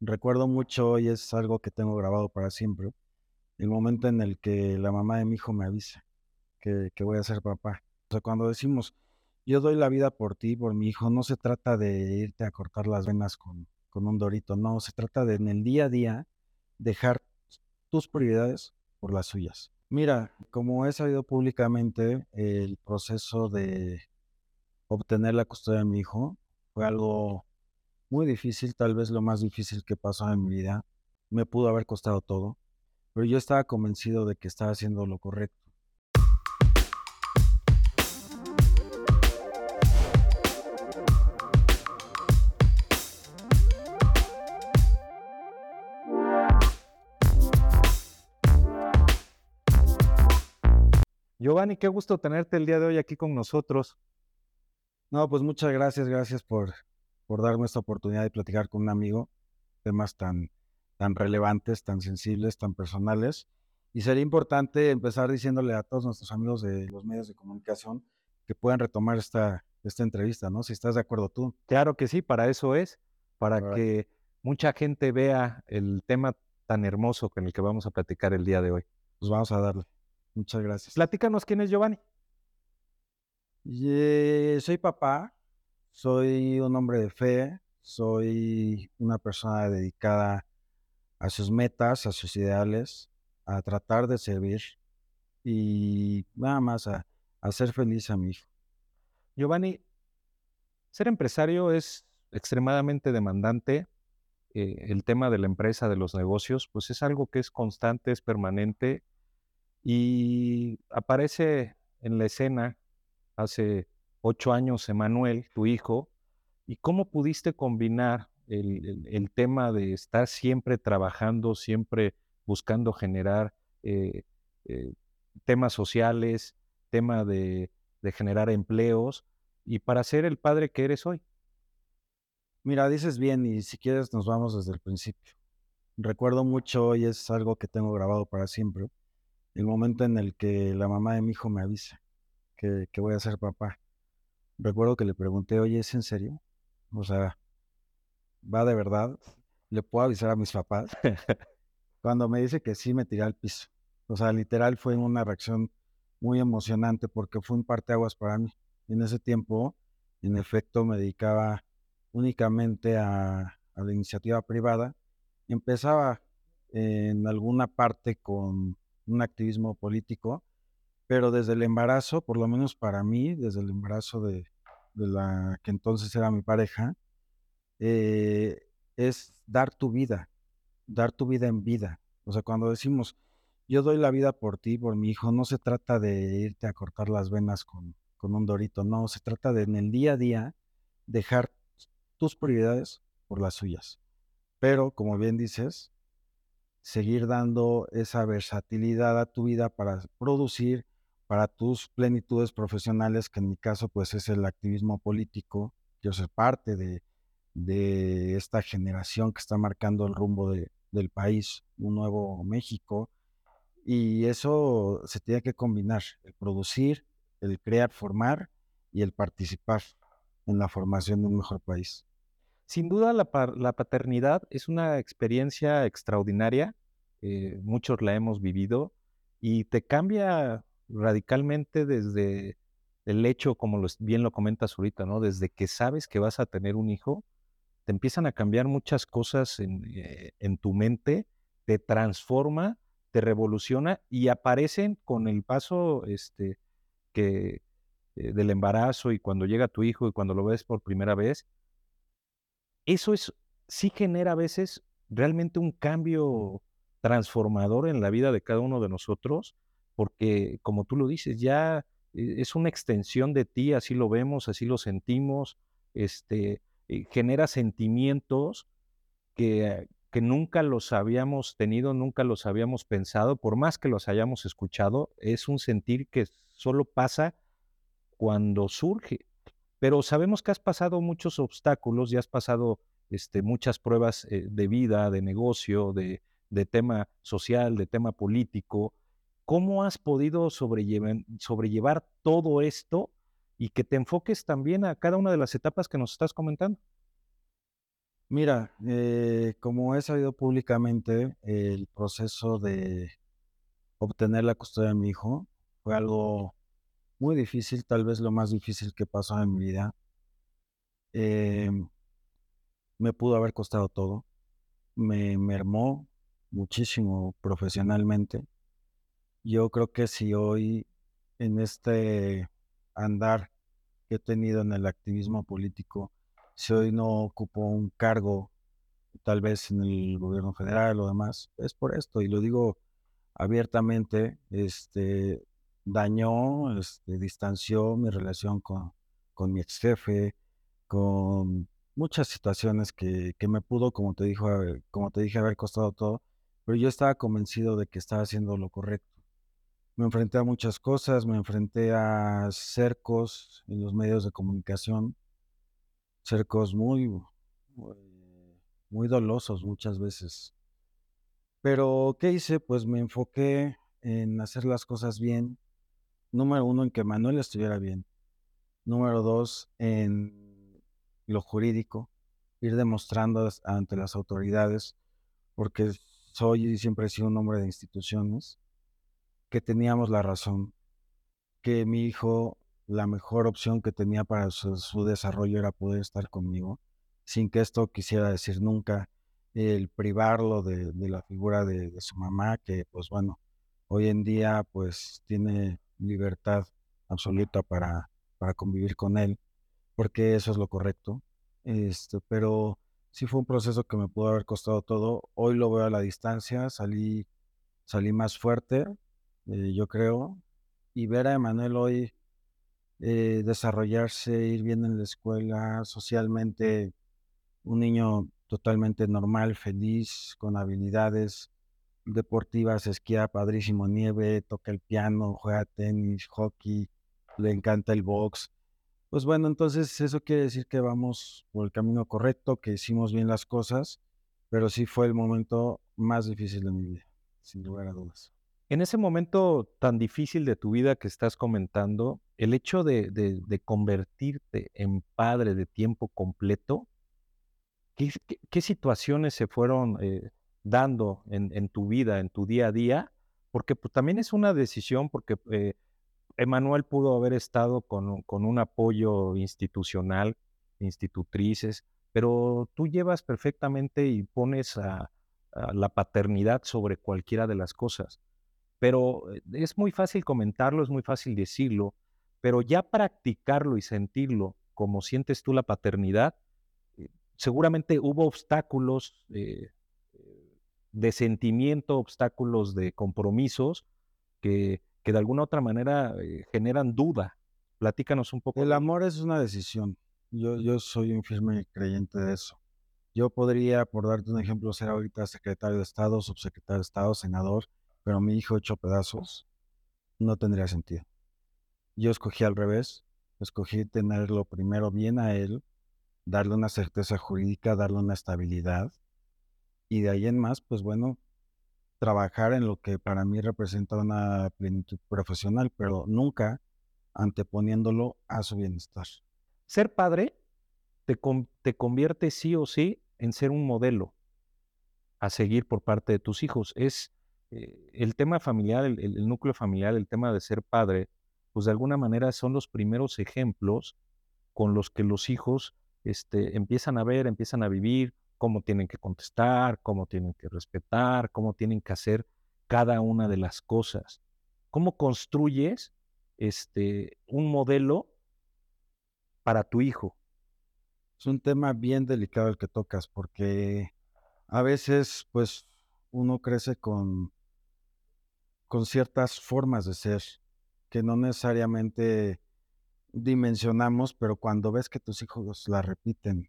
Recuerdo mucho y es algo que tengo grabado para siempre, el momento en el que la mamá de mi hijo me avisa que, que voy a ser papá. O sea, cuando decimos, yo doy la vida por ti, por mi hijo, no se trata de irte a cortar las venas con, con un dorito, no, se trata de en el día a día dejar tus prioridades por las suyas. Mira, como he sabido públicamente, el proceso de obtener la custodia de mi hijo fue algo muy difícil, tal vez lo más difícil que pasó en mi vida. Me pudo haber costado todo, pero yo estaba convencido de que estaba haciendo lo correcto. Giovanni, qué gusto tenerte el día de hoy aquí con nosotros. No, pues muchas gracias, gracias por, por darme esta oportunidad de platicar con un amigo, temas tan, tan relevantes, tan sensibles, tan personales. Y sería importante empezar diciéndole a todos nuestros amigos de los medios de comunicación que puedan retomar esta, esta entrevista, ¿no? Si estás de acuerdo tú. Claro que sí, para eso es, para que mucha gente vea el tema tan hermoso con el que vamos a platicar el día de hoy. Pues vamos a darle. Muchas gracias. Platícanos quién es Giovanni. soy papá, soy un hombre de fe, soy una persona dedicada a sus metas, a sus ideales, a tratar de servir y nada más a, hacer feliz a mi hijo. Giovanni, ser empresario es extremadamente demandante. Eh, el tema de la empresa, de los negocios, pues es algo que es constante, es permanente y aparece en la escena hace ocho años Emanuel, tu hijo, y cómo pudiste combinar el, tema de estar siempre trabajando, siempre buscando generar eh, eh, temas sociales, tema de, de generar empleos, y para ser el padre que eres hoy. Mira, dices bien y si quieres nos vamos desde el principio. Recuerdo mucho y es algo que tengo grabado para siempre el momento en el que la mamá de mi hijo me avisa que, voy a ser papá. Recuerdo que le pregunté, oye, ¿es en serio? O sea, ¿va de verdad? ¿Le puedo avisar a mis papás? Cuando me dice que sí, me tiré al piso. O sea, literal fue una reacción muy emocionante porque fue un parteaguas para mí. En ese tiempo, en efecto, me dedicaba únicamente a, a la iniciativa privada. Empezaba en alguna parte con un activismo político, pero desde el embarazo, por lo menos para mí, desde el embarazo de, la que entonces era mi pareja, eh, es dar tu vida, dar tu vida en vida. O sea, cuando decimos, yo doy la vida por ti, por mi hijo, no se trata de irte a cortar las venas con, con un dorito, no, se trata de en el día a día dejar tus prioridades por las suyas. Pero, como bien dices, seguir dando esa versatilidad a tu vida para producir para tus plenitudes profesionales, que en mi caso pues es el activismo político, yo soy parte de, de esta generación que está marcando el rumbo de, del país, un nuevo México, y eso se tiene que combinar, el producir, el crear, formar y el participar en la formación de un mejor país. Sin duda la, paternidad es una experiencia extraordinaria, eh, muchos la hemos vivido y te cambia radicalmente desde el hecho, como bien lo comentas ahorita, ¿no? Desde que sabes que vas a tener un hijo, te empiezan a cambiar muchas cosas en, eh, tu mente, te transforma, te revoluciona y aparecen con el paso este, que, eh, del embarazo y cuando llega tu hijo y cuando lo ves por primera vez, eso es, sí genera a veces realmente un cambio transformador en la vida de cada uno de nosotros, porque como tú lo dices, ya eh, es una extensión de ti, así lo vemos, así lo sentimos, este, eh, genera sentimientos que, que nunca los habíamos tenido, nunca los habíamos pensado, por más que los hayamos escuchado, es un sentir que solo pasa cuando surge pero sabemos que has pasado muchos obstáculos y has pasado este, muchas pruebas eh, de vida, de negocio, de, tema social, de tema político. ¿Cómo has podido sobrellevar, todo esto y que te enfoques también a cada una de las etapas que nos estás comentando? Mira, eh, como he sabido públicamente, el proceso de obtener la custodia de mi hijo fue algo muy difícil, tal vez lo más difícil que pasó en mi vida. Em, me pudo haber costado todo, me mermó muchísimo profesionalmente. Yo creo que si hoy en este andar que he tenido en el activismo político, si hoy no ocupo un cargo, tal vez en el gobierno federal o demás, es por esto, y lo digo abiertamente, este, dañó, este, distanció mi relación con, con mi ex jefe, con muchas situaciones que, que me pudo, como te dijo, como te dije, haber costado todo, pero yo estaba convencido de que estaba haciendo lo correcto. Me enfrenté a muchas cosas, me enfrenté a cercos en los medios de comunicación, cercos muy, muy muy dolosos muchas veces. Pero, ¿qué hice? Pues me enfoqué en hacer las cosas bien. Número uno, en que Manuel estuviera bien. Número dos, en lo jurídico, ir demostrando ante las autoridades, porque soy y siempre he sido un hombre de instituciones, que teníamos la razón, que mi hijo, la mejor opción que tenía para su, su desarrollo era poder estar conmigo, sin que esto quisiera decir nunca el privarlo de, de la figura de, de su mamá, que pues bueno, hoy en día pues tiene libertad absoluta para, para convivir con él, porque eso es lo correcto. Este, pero sí fue un proceso que me pudo haber costado todo. Hoy lo veo a la distancia, salí, salí más fuerte, eh, yo creo, y ver a Emanuel hoy eh, desarrollarse, ir bien en la escuela, socialmente, un niño totalmente normal, feliz, con habilidades deportivas, esquía padrísimo, nieve, toca el piano, juega tenis, hockey, le encanta el box. Pues bueno, entonces eso quiere decir que vamos por el camino correcto, que hicimos bien las cosas, pero sí fue el momento más difícil de mi vida, sin lugar a dudas. En ese momento tan difícil de tu vida que estás comentando, el hecho de convertirte en padre de tiempo completo, ¿qué situaciones se fueron, eh, dando en tu vida, en tu día a día? Porque, pues, también es una decisión, porque, eh, pudo haber estado con con un apoyo institucional, institutrices, pero tú llevas perfectamente y pones a la paternidad sobre cualquiera de las cosas. Pero, eh, es muy fácil comentarlo, es muy fácil decirlo, pero ya practicarlo y sentirlo como sientes tú la paternidad, eh, seguramente hubo obstáculos, eh, de sentimiento, obstáculos de compromisos que que de alguna otra manera, eh, generan duda. Platícanos un poco El amor es una decisión. Yo, yo soy un firme creyente de eso. Yo podría, por darte un ejemplo, ser ahorita secretario de Estado, subsecretario de Estado, senador, pero mi hijo hecho pedazos no tendría sentido. Yo escogí al revés, escogí tenerlo primero bien a él, darle una certeza jurídica, darle una estabilidad y de ahí en más, pues bueno, trabajar en lo que para mí representa una plenitud profesional, pero nunca anteponiéndolo a su bienestar. Ser padre te te convierte sí o sí en ser un modelo. a seguir por parte de tus hijos. Es eh, el tema familiar, el, el- núcleo familiar, el tema de ser padre, pues de alguna manera son los primeros ejemplos con los que los hijos este, empiezan a ver, empiezan a vivir, cómo tienen que contestar, cómo tienen que respetar, cómo tienen que hacer cada una de las cosas. ¿Cómo construyes este, un modelo para tu hijo? Es un tema bien delicado el que tocas porque a veces, pues, uno crece con, con ciertas formas de ser que no necesariamente dimensionamos, pero cuando ves que tus hijos la repiten,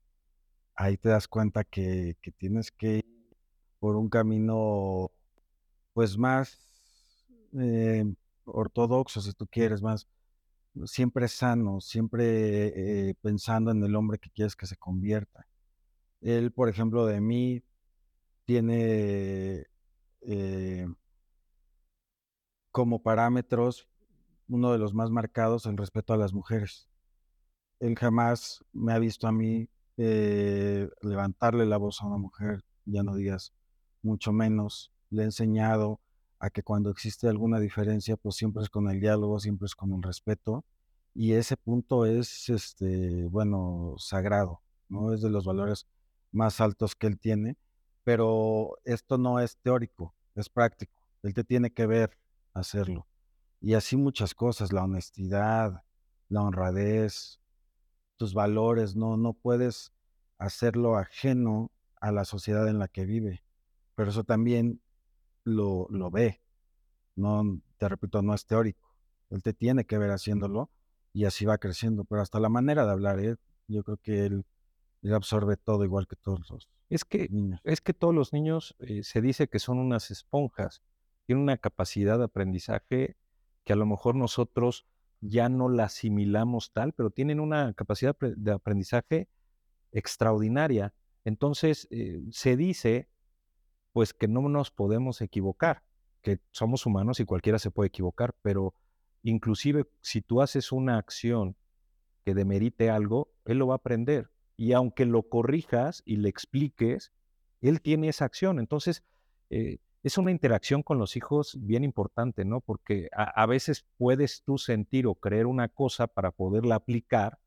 ahí te das cuenta que, que tienes que ir por un camino, pues, más eh, ortodoxo, si tú quieres, más siempre sano, siempre eh, pensando en el hombre que quieres que se convierta. Él, por ejemplo, de mí tiene eh, como parámetros uno de los más marcados el respeto a las mujeres. Él jamás me ha visto a mí eh, levantarle la voz a una mujer, ya no digas mucho menos. Le he enseñado a que cuando existe alguna diferencia, pues siempre es con el diálogo, siempre es con el respeto. Y ese punto es, este, bueno, sagrado, ¿no? Es de los valores más altos que él tiene, pero esto no es teórico, es práctico. Él te tiene que ver hacerlo. Y así muchas cosas, la honestidad, la honradez, tus valores, no, no puedes hacerlo ajeno a la sociedad en la que vive. Pero eso también lo, lo ve. No, te repito, no es teórico. Él te tiene que ver haciéndolo y así va creciendo. Pero hasta la manera de hablar, ¿eh? yo creo que él, él, absorbe todo igual que todos los es que, niños. Es que todos los niños eh, se dice que son unas esponjas. Tienen una capacidad de aprendizaje que a lo mejor nosotros ya no la asimilamos tal, pero tienen una capacidad de aprendizaje extraordinaria. Entonces, eh, se dice, pues, que no nos podemos equivocar, que somos humanos y cualquiera se puede equivocar, pero inclusive si tú haces una acción que demerite algo, él lo va a aprender. Y aunque lo corrijas y le expliques, él tiene esa acción. Entonces, eh, es una interacción con los hijos bien importante, ¿no? Porque a, veces puedes tú sentir o creer una cosa para poderla aplicar,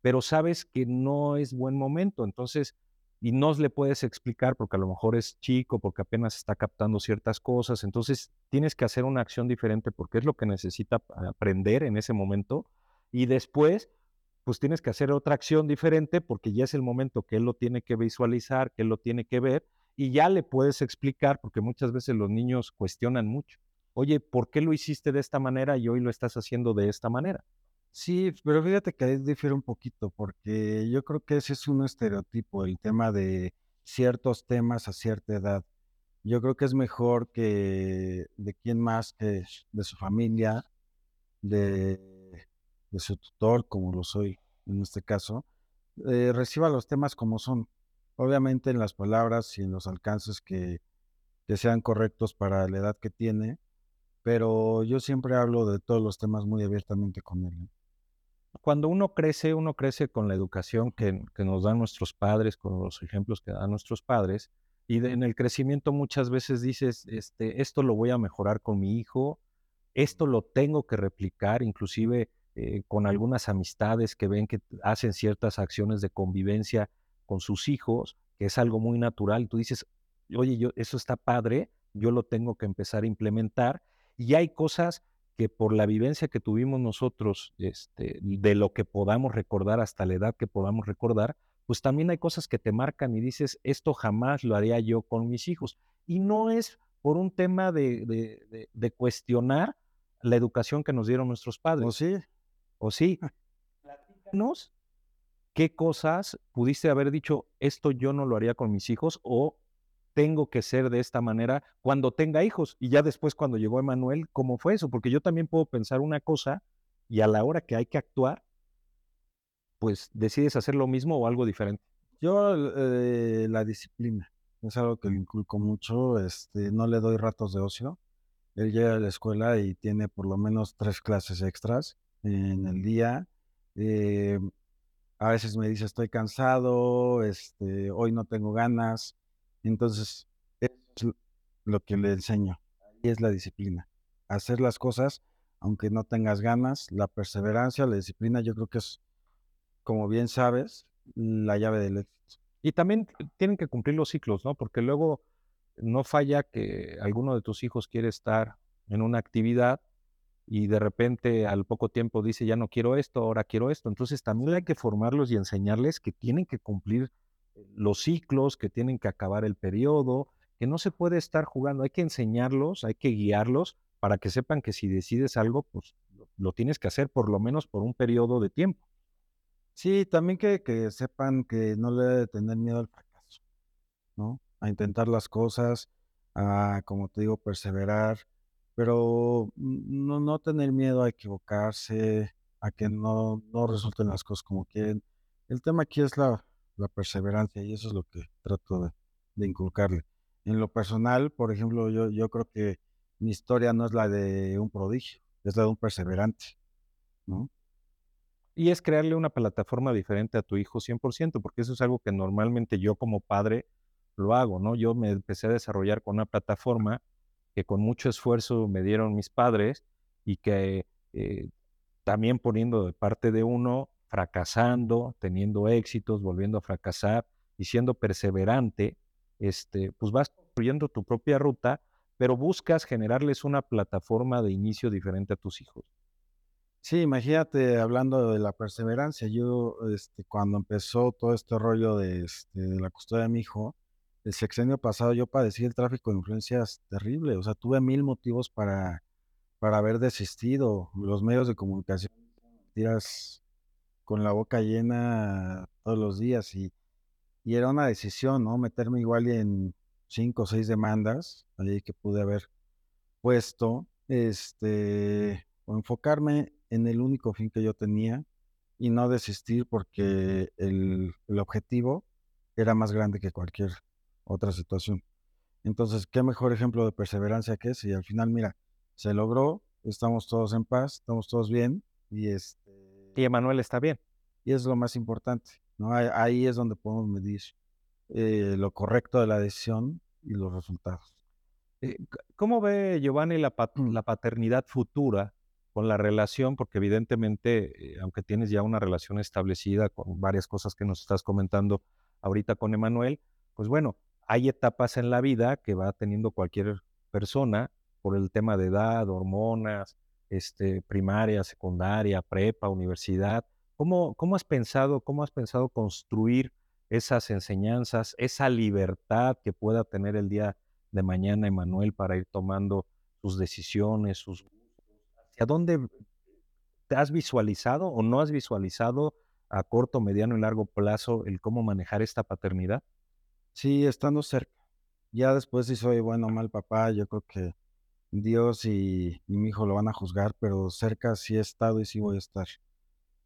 pero sabes que no es buen momento. Entonces, y no le puedes explicar porque a lo mejor es chico, porque apenas está captando ciertas cosas. Entonces, tienes que hacer una acción diferente porque es lo que necesita aprender en ese momento. Y después, pues tienes que hacer otra acción diferente porque ya es el momento que él lo tiene que visualizar, que él lo tiene que ver y ya le puedes explicar, porque muchas veces los niños cuestionan mucho. Oye, ¿por qué lo hiciste de esta manera y hoy lo estás haciendo de esta manera? Sí, pero fíjate que ahí difiere un poquito, porque yo creo que ese es un estereotipo, el tema de ciertos temas a cierta edad. Yo creo que es mejor que de quién más que de su familia, de, de su tutor, como lo soy en este caso, eh, reciba los temas como son. Obviamente en las palabras y en los alcances que, que sean correctos para la edad que tiene, pero yo siempre hablo de todos los temas muy abiertamente con él. Cuando uno crece, uno crece con la educación que, nos dan nuestros padres, con los ejemplos que dan nuestros padres, y en el crecimiento muchas veces dices, este, esto lo voy a mejorar con mi hijo, esto lo tengo que replicar, inclusive eh, con algunas amistades que ven que hacen ciertas acciones de convivencia con sus hijos, que es algo muy natural. Tú dices, oye, yo, eso está padre, yo lo tengo que empezar a implementar. Y hay cosas que por la vivencia que tuvimos nosotros, este, de lo que podamos recordar hasta la edad que podamos recordar, pues también hay cosas que te marcan y dices, esto jamás lo haría yo con mis hijos. Y no es por un tema de, de, de, de cuestionar la educación que nos dieron nuestros padres. ¿O sí? ¿O sí? Platícanos qué cosas pudiste haber dicho, esto yo no lo haría con mis hijos o tengo que ser de esta manera cuando tenga hijos. Y ya después cuando llegó Emanuel, ¿cómo fue eso? Porque yo también puedo pensar una cosa y a la hora que hay que actuar, pues decides hacer lo mismo o algo diferente. Yo eh, la disciplina es algo que le inculco mucho, este, no le doy ratos de ocio. Él llega a la escuela y tiene por lo menos tres clases extras en el día. Eh, a veces me dice estoy cansado, este, hoy no tengo ganas, entonces, es lo que le enseño. Y es la disciplina. Hacer las cosas, aunque no tengas ganas, la perseverancia, la disciplina, yo creo que es, como bien sabes, la llave del éxito. Y también tienen que cumplir los ciclos, ¿no? Porque luego no falla que alguno de tus hijos quiere estar en una actividad y de repente al poco tiempo dice, ya no quiero esto, ahora quiero esto. Entonces también hay que formarlos y enseñarles que tienen que cumplir los ciclos, que tienen que acabar el periodo, que no se puede estar jugando, hay que enseñarlos, hay que guiarlos para que sepan que si decides algo, pues lo tienes que hacer por lo menos por un periodo de tiempo. Sí, también que, que sepan que no le debe tener miedo al fracaso, ¿no? A intentar las cosas, a, como te digo, perseverar, pero no, no tener miedo a equivocarse, a que no, no resulten las cosas como quieren. El tema aquí es la, la perseverancia y eso es lo que trato de, de, inculcarle. En lo personal, por ejemplo, yo, yo creo que mi historia no es la de un prodigio, es la de un perseverante, ¿no? Y es crearle una plataforma diferente a tu hijo 100%, porque eso es algo que normalmente yo como padre lo hago, ¿no? Yo me empecé a desarrollar con una plataforma que con mucho esfuerzo me dieron mis padres y que eh, también poniendo de parte de uno, fracasando, teniendo éxitos, volviendo a fracasar y siendo perseverante, este, pues vas construyendo tu propia ruta, pero buscas generarles una plataforma de inicio diferente a tus hijos. Sí, imagínate hablando de la perseverancia, yo, este, cuando empezó todo este rollo de, este, de la custodia de mi hijo, el sexenio pasado yo padecí el tráfico de influencias terrible, o sea, tuve mil motivos para, para haber desistido. Los medios de comunicación tiras con la boca llena todos los días y, y era una decisión, ¿no? Meterme igual en cinco o seis demandas, ahí que pude haber puesto, este, o enfocarme en el único fin que yo tenía y no desistir porque el, el objetivo era más grande que cualquier otra situación. Entonces, qué mejor ejemplo de perseverancia que ese. Y al final, mira, se logró, estamos todos en paz, estamos todos bien y este Y Emanuel está bien. y es lo más importante, ¿no? Ahí, es donde podemos medir eh, lo correcto de la decisión y los resultados. Eh, ¿Cómo ve Giovanni la, pat- Mm. la paternidad futura con la relación? Porque evidentemente, eh, aunque tienes ya una relación establecida con varias cosas que nos estás comentando ahorita con Emanuel, pues bueno, hay etapas en la vida que va teniendo cualquier persona por el tema de edad, hormonas, este, primaria, secundaria, prepa, universidad. ¿Cómo, cómo has pensado, cómo has pensado construir esas enseñanzas, esa libertad que pueda tener el día de mañana Emanuel para ir tomando sus decisiones, sus ¿Hacia dónde te has visualizado o no has visualizado a corto, mediano y largo plazo el cómo manejar esta paternidad? Sí, estando cerca. Ya después si soy bueno o mal papá, yo creo que Dios y, mi hijo lo van a juzgar, pero cerca sí he estado y sí voy a estar.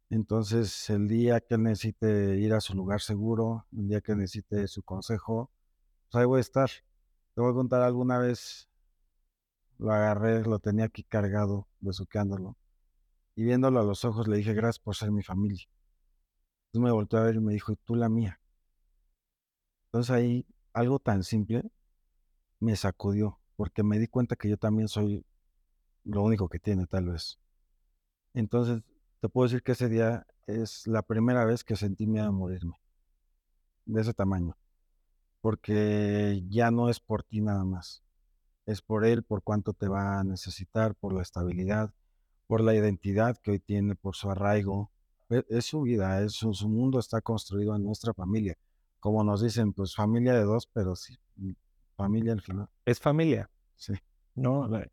Entonces, el día que necesite ir a su lugar seguro, el día que necesite su consejo, pues ahí voy a estar. Te voy a contar alguna vez, lo agarré, lo tenía aquí cargado, besuqueándolo, y viéndolo a los ojos le dije, gracias por ser mi familia. Entonces me volteó a ver y me dijo, y tú la mía. Entonces ahí, algo tan simple me sacudió, porque me di cuenta que yo también soy lo único que tiene, tal vez. Entonces, te puedo decir que ese día es la primera vez que sentí miedo a morirme, de ese tamaño, porque ya no es por ti nada más, es por él, por cuánto te va a necesitar, por la estabilidad, por la identidad que hoy tiene, por su arraigo. E- Es su vida, es su, su mundo está construido en nuestra familia. Como nos dicen, pues familia de dos, pero sí, mm, familia al final. Es familia, Sí. ¿no? La,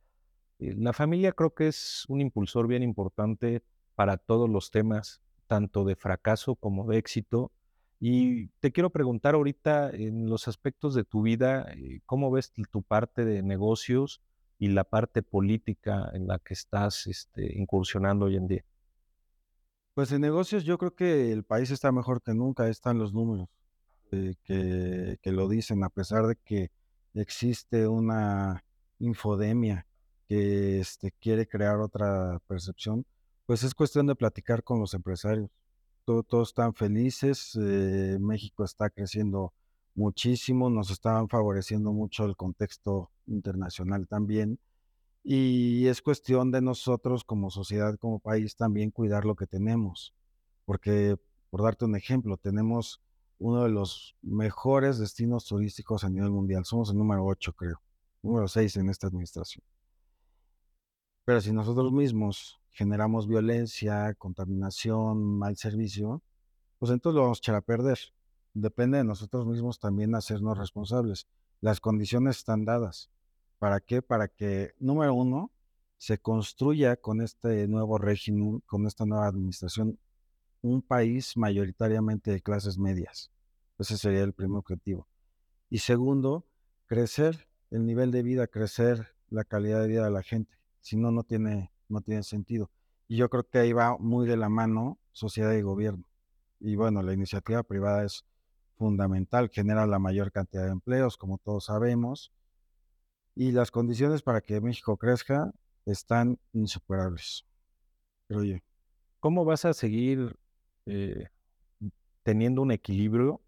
eh, la familia creo que es un impulsor bien importante para todos los temas, tanto de fracaso como de éxito. Y te quiero preguntar ahorita en los aspectos de tu vida, eh, ¿cómo ves tu parte de negocios y la parte política en la que estás este, incursionando hoy en día? Pues en negocios yo creo que el país está mejor que nunca, están los números eh, que, lo dicen, a pesar de que existe una infodemia que este, quiere crear otra percepción, pues es cuestión de platicar con los empresarios. To- todos están felices, eh, México está creciendo muchísimo, nos están favoreciendo mucho el contexto internacional también. Y es cuestión de nosotros como sociedad, como país, también cuidar lo que tenemos. Porque, por darte un ejemplo, tenemos uno de los mejores destinos turísticos a nivel mundial. Somos el número 8, creo. Número 6 en esta administración. Pero si nosotros mismos generamos violencia, contaminación, mal servicio, pues entonces lo vamos a echar a perder. Depende de nosotros mismos también hacernos responsables. Las condiciones están dadas. ¿Para qué? Para que, número uno, se construya con este nuevo régimen, con esta nueva administración, un país mayoritariamente de clases medias. Ese sería el primer objetivo. Y segundo, crecer el nivel de vida, crecer la calidad de vida de la gente. Si no, no tiene, no tiene sentido. Y yo creo que ahí va muy de la mano sociedad y gobierno. Y bueno, la iniciativa privada es fundamental, genera la mayor cantidad de empleos, como todos sabemos, y las condiciones para que México crezca están insuperables, creo yo. ¿Cómo vas a seguir eh, teniendo un equilibrio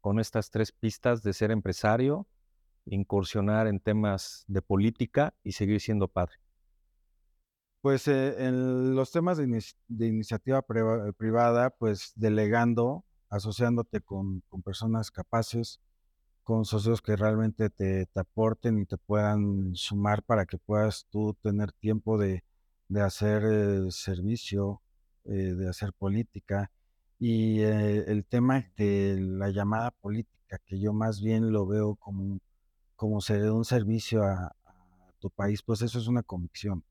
con estas tres pistas de ser empresario, incursionar en temas de política y seguir siendo padre? Pues eh, en los temas de, inici- de iniciativa priva- privada, pues delegando, asociándote con, personas capaces, con socios que realmente te, te aporten y te puedan sumar para que puedas tú tener tiempo de, de hacer eh, servicio, de hacer política. Y eh, el tema de la llamada política, que yo más bien lo veo como, como ser un servicio a, a tu país, pues eso es una convicción.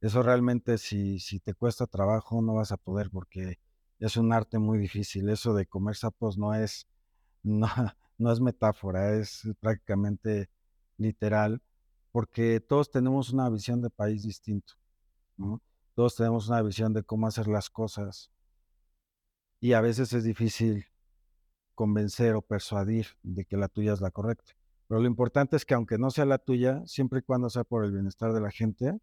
Eso realmente si, si te cuesta trabajo no vas a poder porque es un arte muy difícil. Eso de comer sapos no es, no, no es metáfora, es prácticamente literal, porque todos tenemos una visión de país distinto, ¿no? Todos tenemos una visión de cómo hacer las cosas y a veces es difícil convencer o persuadir de que la tuya es la correcta. Pero lo importante es que aunque no sea la tuya, siempre y cuando sea por el bienestar de la gente,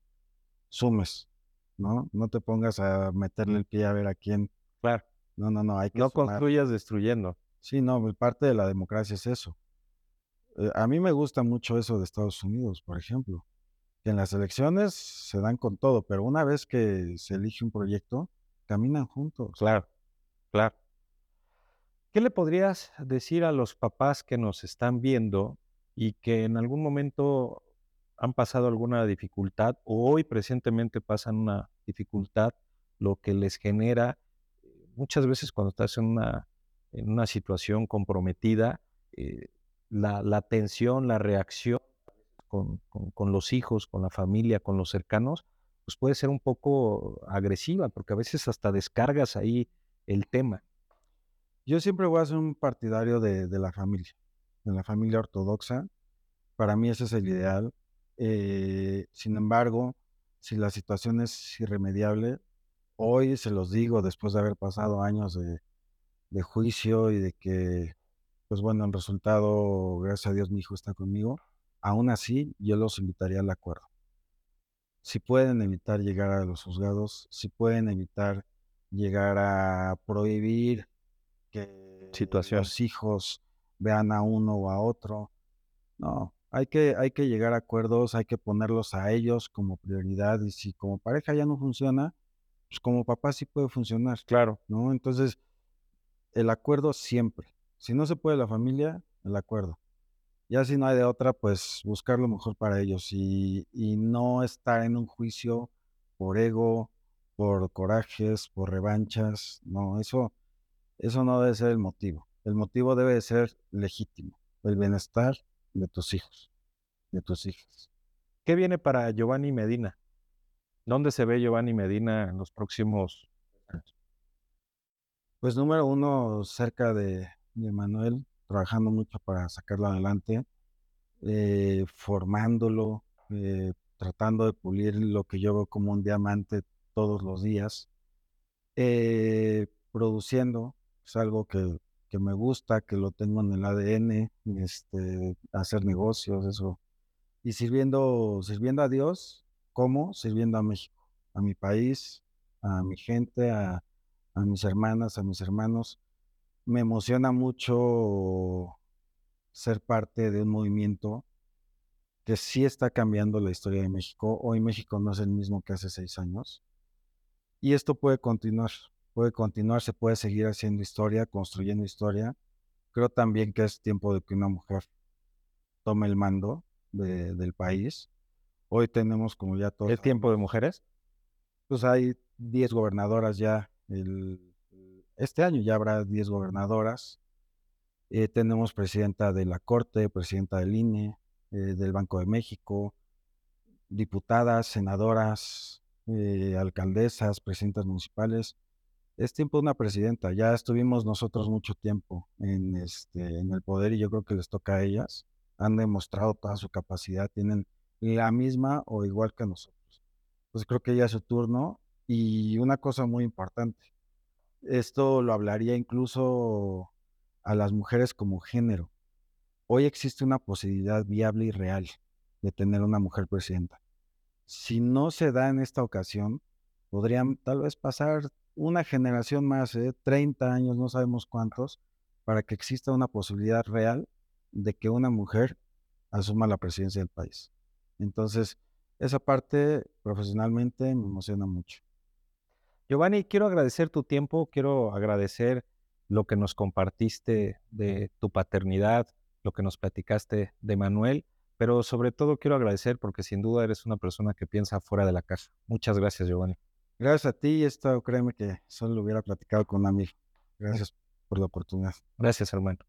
sumes, ¿no? No te pongas a meterle el pie a ver a quién. Claro. No, no, no, hay que No sumar. construyas destruyendo. Sí, no, pues, parte de la democracia es eso. Eh, a mí me gusta mucho eso de Estados Unidos, por ejemplo, que en las elecciones se dan con todo, pero una vez que se elige un proyecto, caminan juntos. Claro, claro. ¿Qué le podrías decir a los papás que nos están viendo y que en algún momento han pasado alguna dificultad o hoy presentemente pasan una dificultad, lo que les genera muchas veces cuando estás en una, en una situación comprometida, eh, la, la tensión, la reacción con, con- con los hijos, con la familia, con los cercanos, pues puede ser un poco agresiva, porque a veces hasta descargas ahí el tema. Yo siempre voy a ser un partidario de, de la familia, de la familia ortodoxa. Para mí ese es el ideal. Eh, sin embargo, si la situación es irremediable, hoy se los digo después de haber pasado años de, de juicio y de que, pues bueno, el resultado, gracias a Dios, mi hijo está conmigo. Aún así, yo los invitaría al acuerdo. Si pueden evitar llegar a los juzgados, si pueden evitar llegar a prohibir que Situación. los hijos vean a uno o a otro. No, hay que, hay que llegar a acuerdos, hay que ponerlos a ellos como prioridad y si como pareja ya no funciona, pues como papá sí puede funcionar, Claro, ¿no? Entonces, el acuerdo siempre. Si no se puede la familia, el acuerdo. Ya si no hay de otra, pues buscar lo mejor para ellos y, y no estar en un juicio por ego, por corajes, por revanchas. No, eso, eso no debe ser el motivo. El motivo debe de ser legítimo, el bienestar de tus hijos, de tus hijas. ¿qué viene para Giovanni Medina? ¿Dónde se ve Giovanni Medina en los próximos años? Pues número uno, cerca de, Manuel, trabajando mucho para sacarlo adelante, eh, formándolo, eh, tratando de pulir lo que yo veo como un diamante todos los días, eh, produciendo, es algo que, que me gusta, que lo tengo en el ADN, este, hacer negocios, eso, y sirviendo, sirviendo a Dios, como sirviendo a México, a mi país, a mi gente, a, a mis hermanas, a mis hermanos. Me emociona mucho ser parte de un movimiento que sí está cambiando la historia de México. Hoy México no es el mismo que hace seis años. Y esto puede continuar, puede continuar, se puede seguir haciendo historia, construyendo historia. Creo también que es tiempo de que una mujer tome el mando de- del país. Hoy tenemos, como ya todos ¿Es tiempo de mujeres? pues hay 10 gobernadoras ya. el- este año ya habrá 10 gobernadoras. Eh, tenemos presidenta de la Corte, presidenta del INE, eh, del Banco de México, diputadas, senadoras, eh, alcaldesas, presidentas municipales. Es tiempo de una presidenta. Ya estuvimos nosotros mucho tiempo en, este, en el poder y yo creo que les toca a ellas. Han demostrado toda su capacidad, tienen la misma o igual que nosotros. Pues creo que ya es su turno. Y una cosa muy importante, esto lo hablaría incluso a las mujeres como género. Hoy existe una posibilidad viable y real de tener una mujer presidenta. Si no se da en esta ocasión, podrían tal vez pasar una generación más, ¿eh? 30 años, no sabemos cuántos, para que exista una posibilidad real de que una mujer asuma la presidencia del país. Entonces, esa parte profesionalmente me emociona mucho. Giovanni, quiero agradecer tu tiempo, quiero agradecer lo que nos compartiste de tu paternidad, lo que nos platicaste de Manuel, pero sobre todo quiero agradecer porque sin duda eres una persona que piensa fuera de la casa. Muchas gracias, Giovanni. Gracias a ti, esto créeme que solo lo hubiera platicado con un amigo. Gracias por la oportunidad. Gracias, hermano.